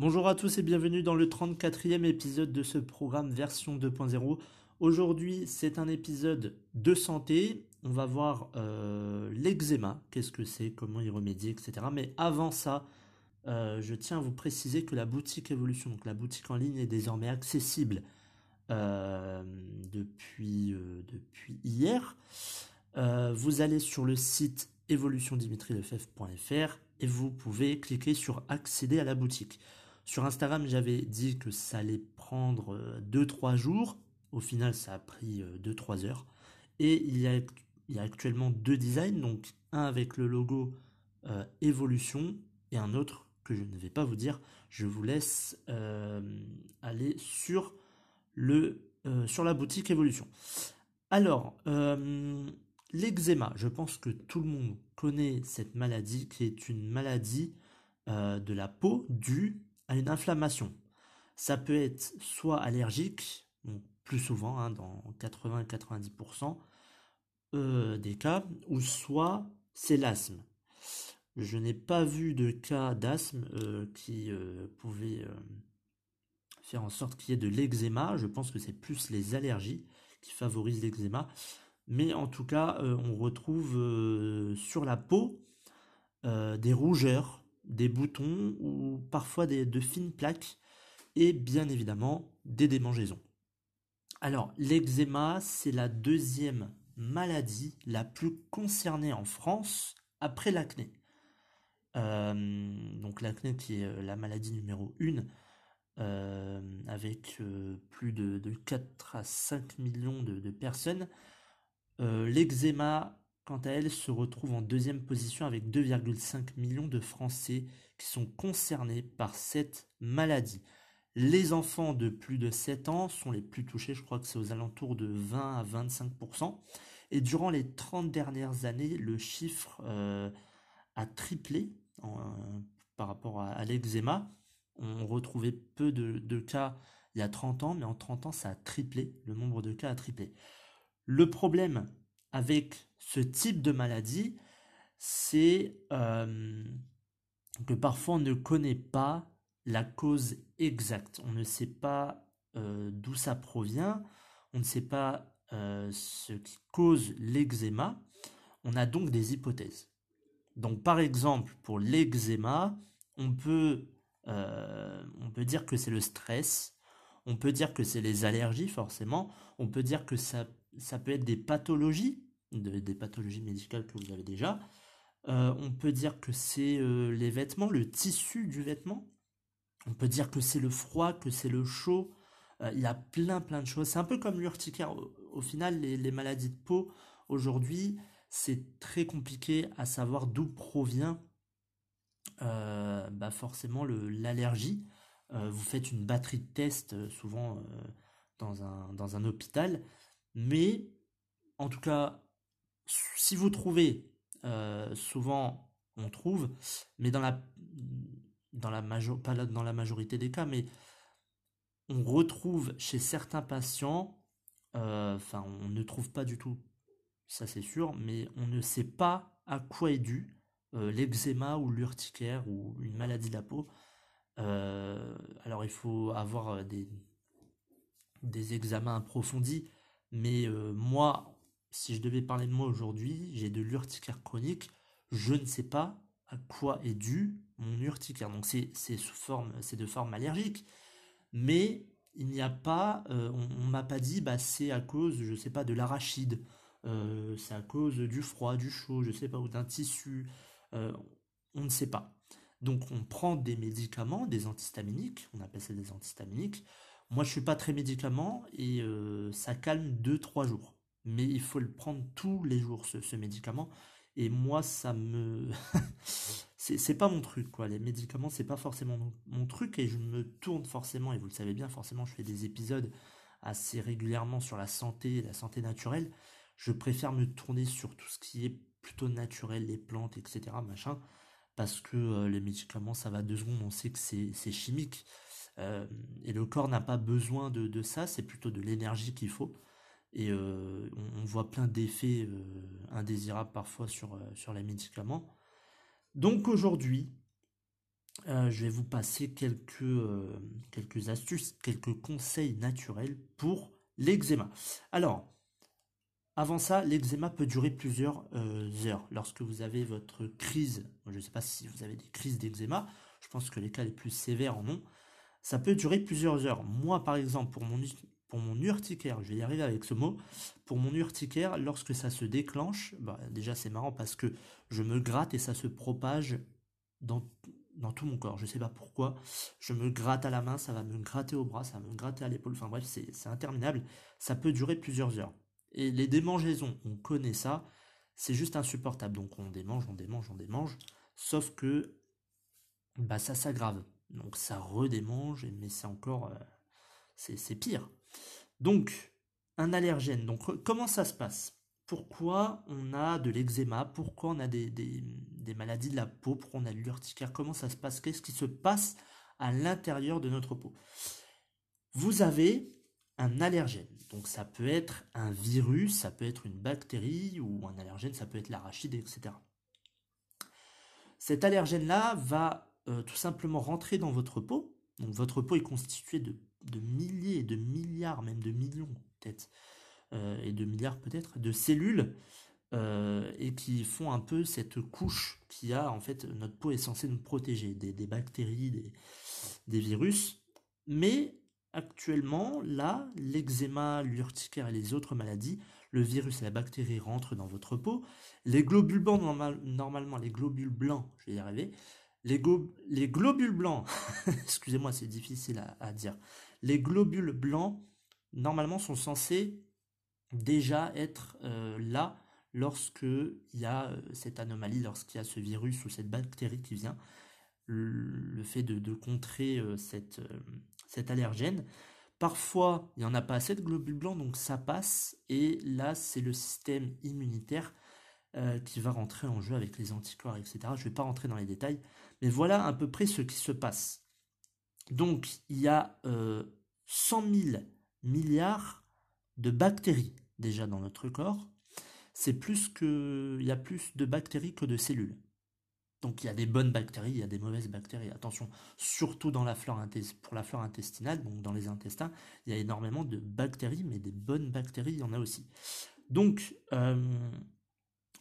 Bonjour à tous et bienvenue dans le 34e épisode de ce programme version 2.0. Aujourd'hui, c'est un épisode de santé. On va voir euh, l'eczéma, qu'est-ce que c'est, comment y remédier, etc. Mais avant ça, euh, je tiens à vous préciser que la boutique Evolution, donc la boutique en ligne, est désormais accessible euh, depuis, depuis hier. Vous allez sur le site evolutiondimitriefef.fr et vous pouvez cliquer sur accéder à la boutique. Sur Instagram, j'avais dit que ça allait prendre 2-3 jours. Au final, ça a pris 2-3 heures. Et il y, a, actuellement deux designs, donc un avec le logo euh, Evolution et un autre que je ne vais pas vous dire. Je vous laisse euh, aller sur, le, euh, sur la boutique Evolution. Alors, l'eczéma, je pense que tout le monde connaît cette maladie qui est une maladie de la peau due à une inflammation. Ça peut être soit allergique, plus souvent, hein, dans 80-90% euh, des cas, ou soit c'est l'asthme. Je n'ai pas vu de cas d'asthme euh, qui euh, pouvait faire en sorte qu'il y ait de l'eczéma. Je pense que c'est plus les allergies qui favorisent l'eczéma. Mais en tout cas, on retrouve sur la peau des rougeurs, des boutons ou parfois des, de fines plaques et bien évidemment des démangeaisons. Alors l'eczéma, c'est la deuxième maladie la plus concernée en France après l'acné. Euh, donc l'acné qui est euh, la maladie numéro 1 euh, avec plus de, 4 à 5 millions de personnes. L'eczéma quant à elle, se retrouve en deuxième position avec 2,5 millions de Français qui sont concernés par cette maladie. Les enfants de plus de 7 ans sont les plus touchés, je crois que c'est aux alentours de 20 à 25%. Et durant les 30 dernières années, le chiffre euh, a triplé par rapport à, l'eczéma. On retrouvait peu de, de, cas il y a 30 ans, mais en 30 ans, ça a triplé, le nombre de cas a triplé. Le problème avec ce type de maladie, c'est euh, que parfois on ne connaît pas la cause exacte. On ne sait pas euh, d'où ça provient, on ne sait pas euh, ce qui cause l'eczéma. On a donc des hypothèses. Donc par exemple, pour l'eczéma, on peut, on peut dire que c'est le stress, on peut dire que c'est les allergies forcément, on peut dire que ça, ça peut être des pathologies des pathologies médicales que vous avez déjà. Euh, on peut dire que c'est euh, les vêtements, le tissu du vêtement. On peut dire que c'est le froid, que c'est le chaud. Euh, il y a plein plein de choses. C'est un peu comme l'urticaire. Au, final, les, maladies de peau, aujourd'hui, c'est très compliqué à savoir d'où provient bah forcément l'allergie. vous faites une batterie de tests souvent dans, un, dans un hôpital. Mais en tout cas, si vous trouvez, euh, souvent on trouve, mais dans la, dans la pas dans la majorité des cas, mais on retrouve chez certains patients, euh, enfin on ne trouve pas du tout, ça c'est sûr, mais on ne sait pas à quoi est dû euh, l'eczéma ou l'urticaire ou une maladie de la peau. alors il faut avoir des, des examens approfondis, mais moi si je devais parler de moi aujourd'hui, j'ai de l'urticaire chronique, je ne sais pas à quoi est dû mon urticaire. Donc c'est sous forme, c'est de forme allergique, mais il n'y a pas, euh, on, ne m'a pas dit, bah c'est à cause, je sais pas, de l'arachide, euh, c'est à cause du froid, du chaud, je sais pas, ou d'un tissu, euh, on ne sait pas. Donc on prend des médicaments, des antihistaminiques, on appelle ça des antihistaminiques. Moi je suis pas très médicament et ça calme 2-3 jours mais il faut le prendre tous les jours, ce, médicament. Et moi, ça me... c'est pas mon truc, quoi. Les médicaments, c'est pas forcément mon, truc, et je me tourne forcément, et vous le savez bien, forcément, je fais des épisodes assez régulièrement sur la santé, la santé naturelle. Je préfère me tourner sur tout ce qui est plutôt naturel, les plantes, etc., machin, parce que euh, les médicaments, ça va deux secondes, on sait que c'est chimique. Euh, et le corps n'a pas besoin de, ça, c'est plutôt de l'énergie qu'il faut. Et euh, on, voit plein d'effets euh, indésirables parfois sur, sur les médicaments. Donc aujourd'hui, je vais vous passer quelques, quelques astuces, quelques conseils naturels pour l'eczéma. Alors, avant ça, l'eczéma peut durer plusieurs heures. Lorsque vous avez votre crise, je ne sais pas si vous avez des crises d'eczéma, je pense que les cas les plus sévères en ont, ça peut durer plusieurs heures. Moi, par exemple, pour mon, urticaire, je vais y arriver avec ce mot, pour mon urticaire, lorsque ça se déclenche, bah, déjà c'est marrant parce que je me gratte et ça se propage dans, dans tout mon corps. Je ne sais pas pourquoi. Je me gratte à la main, ça va me gratter au bras, ça va me gratter à l'épaule. Enfin bref, c'est interminable. Ça peut durer plusieurs heures. Et les démangeaisons, on connaît ça. C'est juste insupportable. Donc on démange, on démange, on démange. Sauf que bah, ça s'aggrave. Donc ça redémange, mais c'est encore... Euh, c'est pire. Donc, un allergène. Donc comment ça se passe? Pourquoi on a de l'eczéma? Pourquoi on a des, maladies de la peau? Pourquoi on a de l'urticaire? Comment ça se passe? Qu'est-ce qui se passe à l'intérieur de notre peau? Vous avez un allergène. Donc ça peut être un virus, ça peut être une bactérie ou un allergène, ça peut être l'arachide, etc. Cet allergène-là va euh, tout simplement rentrer dans votre peau. Donc votre peau est constituée de, milliers, de milliards, même de millions peut-être, euh, et de milliards peut-être, de cellules euh, et qui font un peu cette couche qui a en fait notre peau est censée nous protéger des, bactéries, des, des, virus. Mais actuellement, là, l'eczéma, l'urticaire et les autres maladies, le virus et la bactérie rentrent dans votre peau. Les globules blancs, normalement, les globules blancs, je vais y arriver, les, globules blancs, excusez-moi, c'est difficile à, dire. Les globules blancs, normalement, sont censés déjà être euh, là lorsque il y a euh, cette anomalie, lorsqu'il y a ce virus ou cette bactérie qui vient, le, fait de, contrer euh, cet allergène. Parfois, il n'y en a pas assez de globules blancs, donc ça passe, et là, c'est le système immunitaire qui va rentrer en jeu avec les anticorps, etc. Je ne vais pas rentrer dans les détails, mais voilà à peu près ce qui se passe. Donc, il y a 100 euh, 000 milliards de bactéries déjà dans notre corps. C'est plus que, il y a plus de bactéries que de cellules. Donc il y a des bonnes bactéries, il y a des mauvaises bactéries. Attention, surtout dans la flore pour la flore intestinale, donc dans les intestins, il y a énormément de bactéries, mais des bonnes bactéries, il y en a aussi. Donc, euh,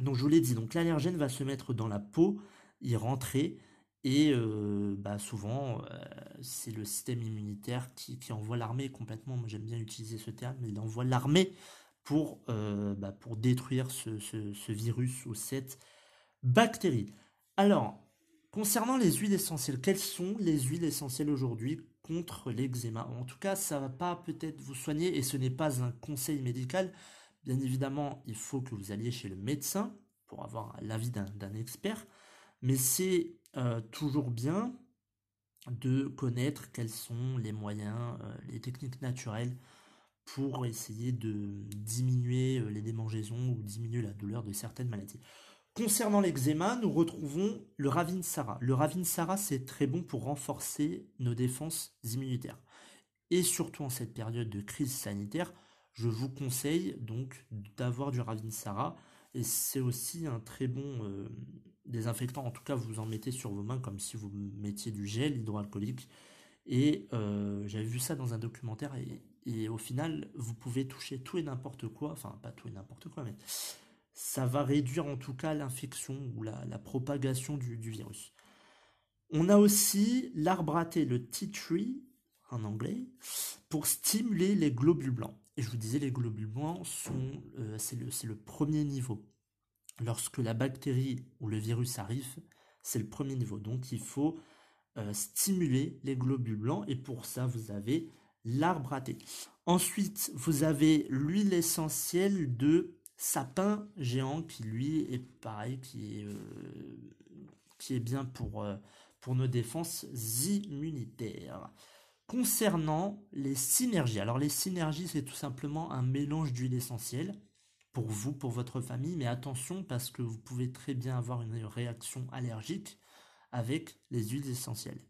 donc je vous l'ai dit, donc l'allergène va se mettre dans la peau, y rentrer, et euh, bah souvent, euh, c'est le système immunitaire qui, envoie l'armée complètement. Moi, j'aime bien utiliser ce terme, il envoie l'armée pour, euh, bah, détruire ce, virus ou cette bactérie. Alors, concernant les huiles essentielles, quelles sont les huiles essentielles aujourd'hui contre l'eczéma? En tout cas, ça va pas peut-être vous soigner et ce n'est pas un conseil médical. Bien évidemment, il faut que vous alliez chez le médecin pour avoir l'avis d'un expert. Mais c'est euh, toujours bien de connaître quels sont les moyens, euh, les techniques naturelles pour essayer de diminuer euh, les démangeaisons ou diminuer la douleur de certaines maladies. Concernant l'eczéma, nous retrouvons le Ravinsara. Le Ravinsara, c'est très bon pour renforcer nos défenses immunitaires. Et surtout en cette période de crise sanitaire, je vous conseille donc d'avoir du Ravinsara. Et c'est aussi un très bon désinfectant, en tout cas vous en mettez sur vos mains comme si vous mettiez du gel hydroalcoolique. Et euh, j'avais vu ça dans un documentaire et, au final vous pouvez toucher tout et n'importe quoi, enfin pas tout et n'importe quoi, mais ça va réduire en tout cas l'infection ou la, propagation du, virus. On a aussi l'arbre à le tea tree en anglais, pour stimuler les globules blancs. Et je vous disais, les globules blancs sont, euh, c'est le, le premier niveau lorsque la bactérie ou le virus arrive, c'est le premier niveau. Donc il faut euh, stimuler les globules blancs et pour ça vous avez l'arbre à thé. Ensuite, vous avez l'huile essentielle de sapin géant qui lui est pareil, qui est, euh, qui est bien pour, pour nos défenses immunitaires. Concernant les synergies, alors les synergies c'est tout simplement un mélange d'huile essentielle pour vous, pour votre famille, mais attention parce que vous pouvez très bien avoir une réaction allergique avec les huiles essentielles.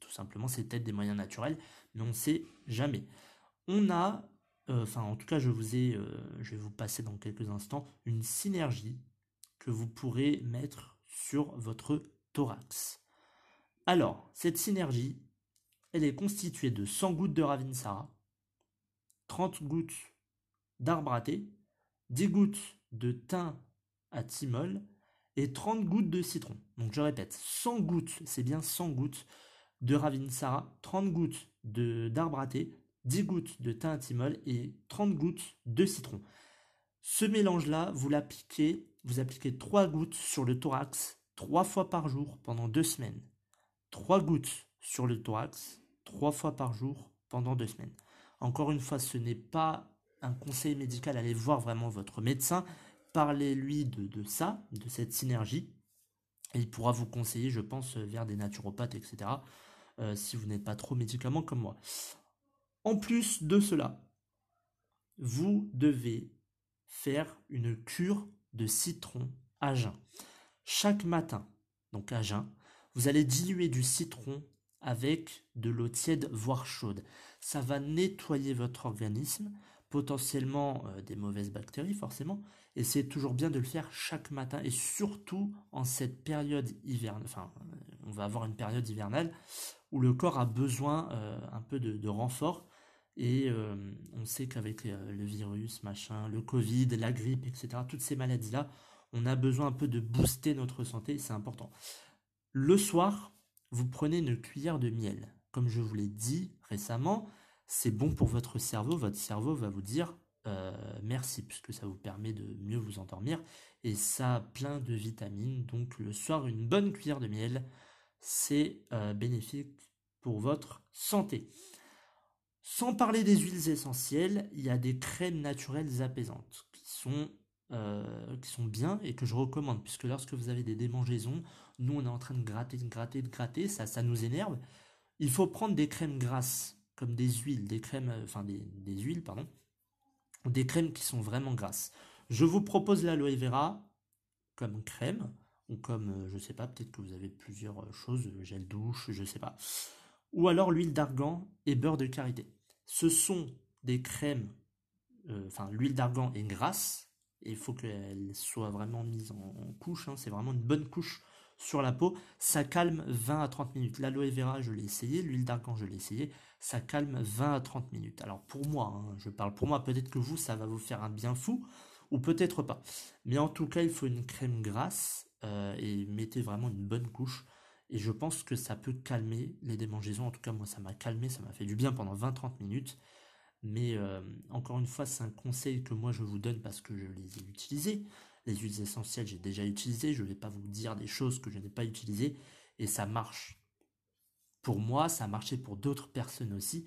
Tout simplement, c'est peut-être des moyens naturels, mais on ne sait jamais. On a, euh, enfin en tout cas, je vous ai, euh, je vais vous passer dans quelques instants, une synergie que vous pourrez mettre sur votre thorax. Alors, cette synergie, elle est constituée de 100 gouttes de Ravinsara, 30 gouttes thé, 10 gouttes de thym à thymol et 30 gouttes de citron. Donc je répète, 100 gouttes, c'est bien 100 gouttes de Ravinsara, 30 gouttes thé, 10 gouttes de thym à thymol et 30 gouttes de citron. Ce mélange-là, vous l'appliquez, vous appliquez 3 gouttes sur le thorax 3 fois par jour pendant 2 semaines. 3 gouttes sur le thorax 3 fois par jour pendant 2 semaines. Encore une fois, ce n'est pas un conseil médical, allez voir vraiment votre médecin, parlez-lui de, ça, de cette synergie, il pourra vous conseiller, je pense, vers des naturopathes, etc., euh, si vous n'êtes pas trop médicament comme moi. En plus de cela, vous devez faire une cure de citron à jeun. Chaque matin, donc à jeun, vous allez diluer du citron avec de l'eau tiède, voire chaude. Ça va nettoyer votre organisme, potentiellement euh, des mauvaises bactéries forcément, et c'est toujours bien de le faire chaque matin, et surtout en cette période hivernale, enfin on va avoir une période hivernale où le corps a besoin euh, un peu de, renfort, et euh, on sait qu'avec le virus, machin, le Covid, la grippe, etc., toutes ces maladies-là, on a besoin un peu de booster notre santé, c'est important. Le soir, vous prenez une cuillère de miel. Comme je vous l'ai dit récemment, c'est bon pour votre cerveau. Votre cerveau va vous dire euh, merci, puisque ça vous permet de mieux vous endormir. Et ça a plein de vitamines. Donc le soir, une bonne cuillère de miel, c'est euh, bénéfique pour votre santé. Sans parler des huiles essentielles, il y a des crèmes naturelles apaisantes qui sont, euh, qui sont bien et que je recommande, puisque lorsque vous avez des démangeaisons, nous on est en train de gratter, de gratter, de gratter, ça, ça nous énerve. Il faut prendre des crèmes grasses comme des huiles, des crèmes, euh, enfin des, huiles, pardon, des crèmes qui sont vraiment grasses. Je vous propose l'aloe vera comme crème, ou comme, euh, je sais pas, peut-être que vous avez plusieurs choses, gel douche, je sais pas. Ou alors l'huile d'argan et beurre de karité. Ce sont des crèmes, enfin l'huile d'argan est grasse, il faut qu'elle soit vraiment mise en, couche, hein. c'est vraiment une bonne couche sur la peau, ça calme 20 à 30 minutes. L'aloe vera, je l'ai essayé, l'huile d'argan, je l'ai essayé, ça calme 20 à 30 minutes. Alors pour moi, hein, je parle pour moi, peut-être que vous, ça va vous faire un bien fou, ou peut-être pas. Mais en tout cas, il faut une crème grasse euh, et mettez vraiment une bonne couche. Et je pense que ça peut calmer les démangeaisons. En tout cas, moi, ça m'a calmé, ça m'a fait du bien pendant 20-30 minutes. Mais euh, encore une fois, c'est un conseil que moi je vous donne parce que je les ai utilisés. Les huiles essentielles, j'ai déjà utilisé. Je ne vais pas vous dire des choses que je n'ai pas utilisées. Et ça marche. Pour moi, ça a marché pour d'autres personnes aussi.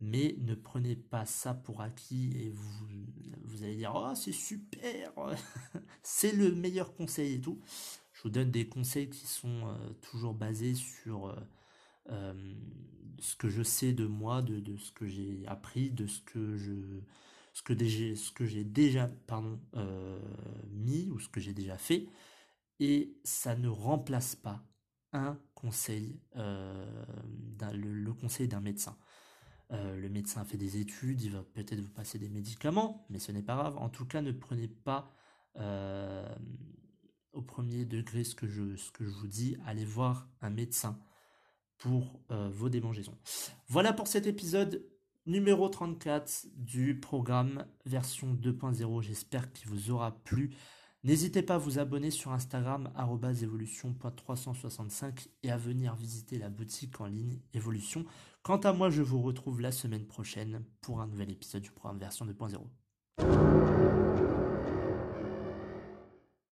Mais ne prenez pas ça pour acquis et vous, allez dire Oh, c'est super C'est le meilleur conseil et tout. Je vous donne des conseils qui sont euh, toujours basés sur euh, euh, ce que je sais de moi, de, ce que j'ai appris, de ce que je ce que, déjà, ce que j'ai déjà pardon, euh, mis ou ce que j'ai déjà fait, et ça ne remplace pas un conseil, euh, le, conseil d'un médecin. Le médecin fait des études, il va peut-être vous passer des médicaments, mais ce n'est pas grave. En tout cas, ne prenez pas au premier degré ce que je vous dis. Allez voir un médecin pour vos démangeaisons. Voilà pour cet épisode numéro 34 du programme version 2.0. J'espère qu'il vous aura plu. N'hésitez pas à vous abonner sur Instagram evolution.365 et à venir visiter la boutique en ligne Evolution. Quant à moi, je vous retrouve la semaine prochaine pour un nouvel épisode du programme version 2.0.